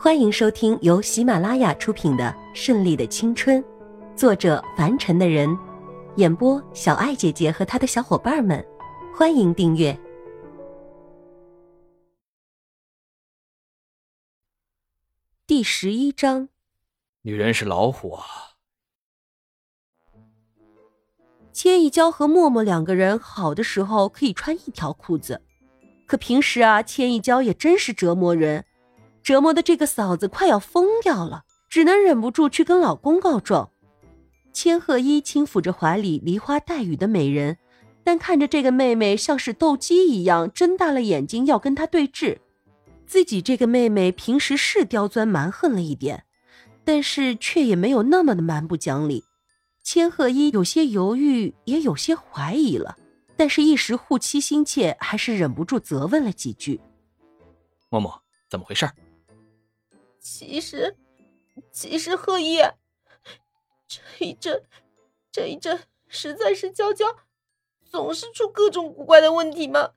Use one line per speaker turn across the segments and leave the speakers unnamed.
欢迎收听由喜马拉雅出品的《顺利的青春》，作者凡尘的人，演播小爱姐姐和她的小伙伴们。欢迎订阅第十一章。
女人是老虎啊！
千一娇和默默两个人好的时候可以穿一条裤子，可平时啊，千一娇也真是折磨人。折磨的这个嫂子快要疯掉了，只能忍不住去跟老公告状。千鹤一轻抚着怀里梨花带雨的美人，但看着这个妹妹像是斗鸡一样睁大了眼睛要跟她对峙。自己这个妹妹平时是刁钻蛮横了一点，但是却也没有那么的蛮不讲理。千鹤一有些犹豫，也有些怀疑了，但是一时护妻心切，还是忍不住责问了几句：“
默默，怎么回事？”
其实，其实贺一，这一阵，这一阵实在是娇娇总是出各种古怪的问题嘛，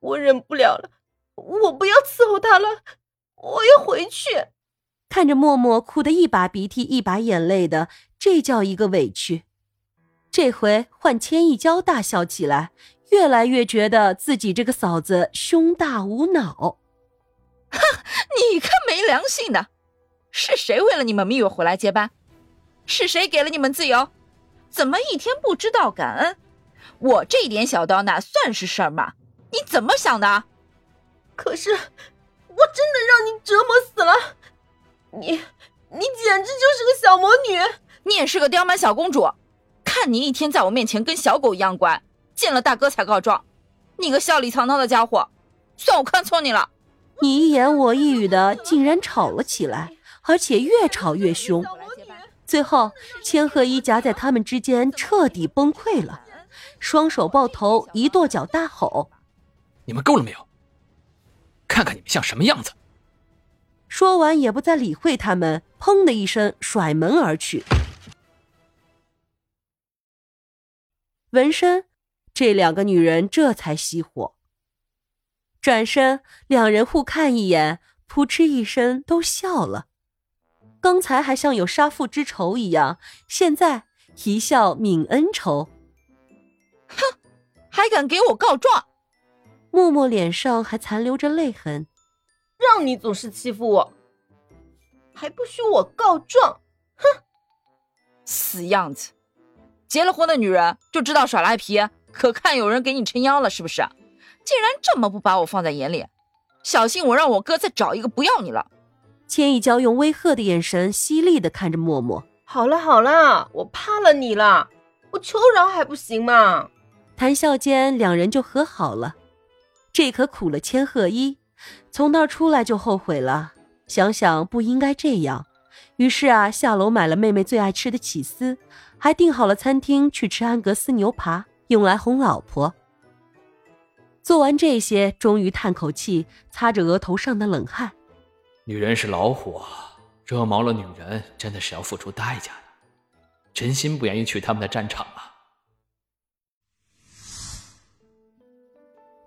我忍不了了，我不要伺候她了，我要回去。
看着默默哭得一把鼻涕一把眼泪的，这叫一个委屈。这回换千一娇大笑起来，越来越觉得自己这个嫂子胸大无脑。
哼，你个没良心的！是谁为了你们蜜月回来接班？是谁给了你们自由？怎么一天不知道感恩？我这点小刀哪算是事儿嘛？你怎么想的？
可是我真的让你折磨死了！你你简直就是个小魔女！
你也是个刁蛮小公主！看你一天在我面前跟小狗一样乖，见了大哥才告状！你个笑里藏刀的家伙，算我看错你了！
你一言我一语的，竟然吵了起来，而且越吵越凶。最后，千鹤一夹在他们之间，彻底崩溃了，双手抱头，一跺脚，大吼：“
你们够了没有？看看你们像什么样子！”
说完，也不再理会他们，砰的一声甩门而去。纹身，这两个女人这才熄火。转身，两人互看一眼，扑哧一声都笑了。刚才还像有杀父之仇一样，现在一笑泯恩仇。
哼，还敢给我告状？
默默脸上还残留着泪痕。
让你总是欺负我，还不许我告状？哼，
死样子！结了婚的女人就知道耍赖皮，可看有人给你撑腰了，是不是？竟然这么不把我放在眼里，小心我让我哥再找一个不要你了！
千一娇用威吓的眼神犀利的看着默默。
好了好了，我怕了你了，我求饶还不行吗？
谈笑间，两人就和好了。这可苦了千鹤一，从那儿出来就后悔了，想想不应该这样，于是啊，下楼买了妹妹最爱吃的起司，还订好了餐厅去吃安格斯牛扒，用来哄老婆。做完这些，终于叹口气，擦着额头上的冷汗。
女人是老虎，惹毛了女人，真的是要付出代价的。真心不愿意去他们的战场啊！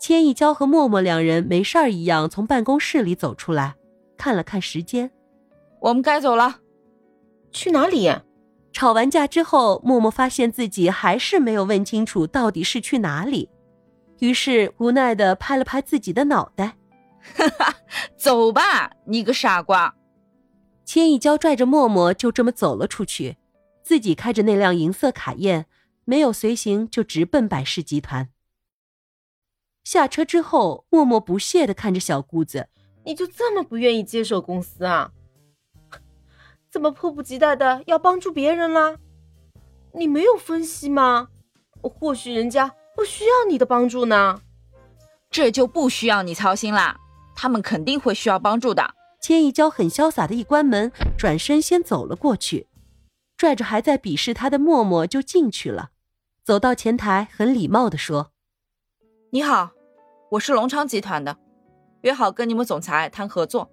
千一娇和默默两人没事儿一样从办公室里走出来，看了看时间，
我们该走了。
去哪里？
吵完架之后，默默发现自己还是没有问清楚到底是去哪里。于是无奈的拍了拍自己的脑袋，
哈哈，走吧，你个傻瓜！
千一娇拽着默默就这么走了出去，自己开着那辆银色卡宴，没有随行就直奔百事集团。下车之后，默默不屑的看着小姑子：“
你就这么不愿意接手公司啊？怎么迫不及待的要帮助别人啦？你没有分析吗？或许人家……”不需要你的帮助呢，
这就不需要你操心啦。他们肯定会需要帮助的。
千一娇很潇洒的一关门，转身先走了过去，拽着还在鄙视他的默默就进去了。走到前台，很礼貌的说：“
你好，我是隆昌集团的，约好跟你们总裁谈合作。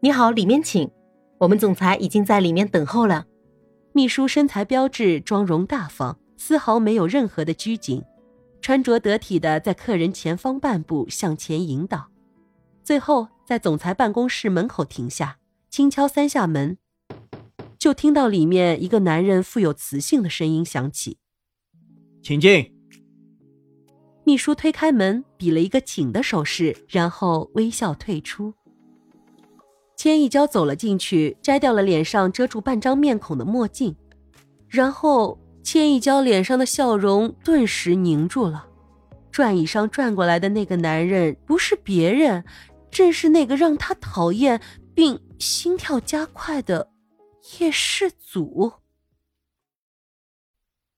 你好，里面请。我们总裁已经在里面等候了。”
秘书身材标致，妆容大方，丝毫没有任何的拘谨。穿着得体的，在客人前方半步向前引导，最后在总裁办公室门口停下，轻敲三下门，就听到里面一个男人富有磁性的声音响起：“
请进。”
秘书推开门，比了一个请的手势，然后微笑退出。千一娇走了进去，摘掉了脸上遮住半张面孔的墨镜，然后千一娇脸上的笑容顿时凝住了。转椅上转过来的那个男人，不是别人。正是那个让她讨厌并心跳加快的叶世祖。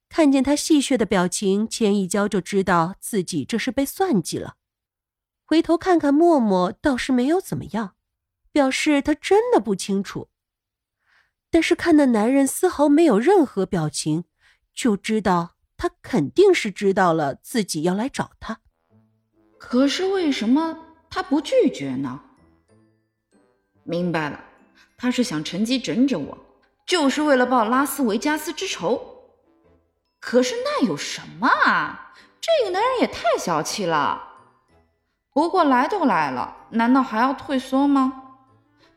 看见他戏谑的表情，千一娇就知道自己这是被算计了。回头看看默默，倒是没有怎么样，表示他真的不清楚。但是看那男人丝毫没有任何表情，就知道他肯定是知道了自己要来找他。
可是为什么？他不拒绝呢。明白了，他是想趁机整整我，就是为了报拉斯维加斯之仇。可是那有什么啊？这个男人也太小气了。不过来都来了，难道还要退缩吗？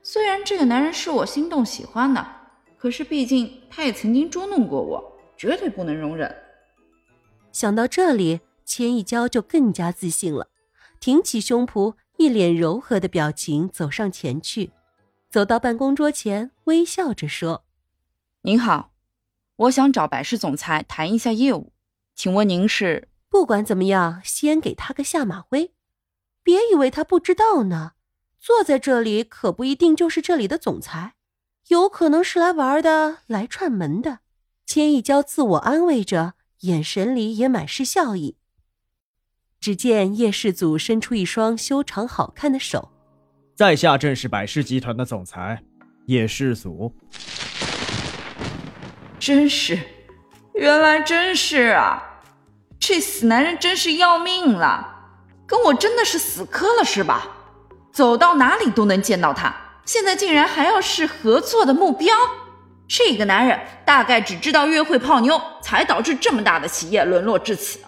虽然这个男人是我心动喜欢的，可是毕竟他也曾经捉弄过我，绝对不能容忍。
想到这里，千一娇就更加自信了，挺起胸脯。一脸柔和的表情走上前去，走到办公桌前，微笑着说：“
您好，我想找百事总裁谈一下业务，请问您是？
不管怎么样，先给他个下马威，别以为他不知道呢。坐在这里可不一定就是这里的总裁，有可能是来玩的，来串门的。”千一娇自我安慰着，眼神里也满是笑意。只见叶世祖伸出一双修长好看的手，
在下正是百事集团的总裁叶世祖。
真是，原来真是啊！这死男人真是要命了，跟我真的是死磕了是吧？走到哪里都能见到他，现在竟然还要是合作的目标。这个男人大概只知道约会泡妞，才导致这么大的企业沦落至此。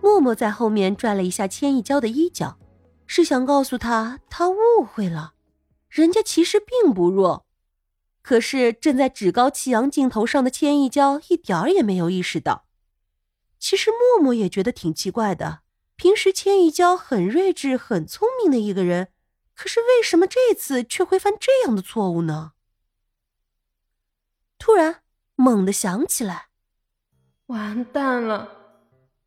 默默在后面拽了一下千一娇的衣角，是想告诉他他误会了，人家其实并不弱。可是正在趾高气扬镜头上的千一娇一点儿也没有意识到，其实默默也觉得挺奇怪的。平时千一娇很睿智、很聪明的一个人，可是为什么这次却会犯这样的错误呢？突然猛地想起来，
完蛋了。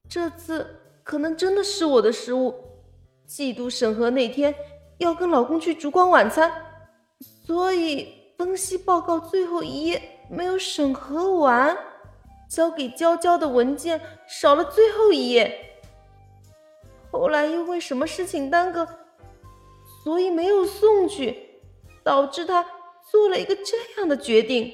这次可能真的是我的失误。季度审核那天要跟老公去烛光晚餐，所以分析报告最后一页没有审核完，交给娇娇的文件少了最后一页。后来因为什么事情耽搁，所以没有送去，导致他做了一个这样的决定。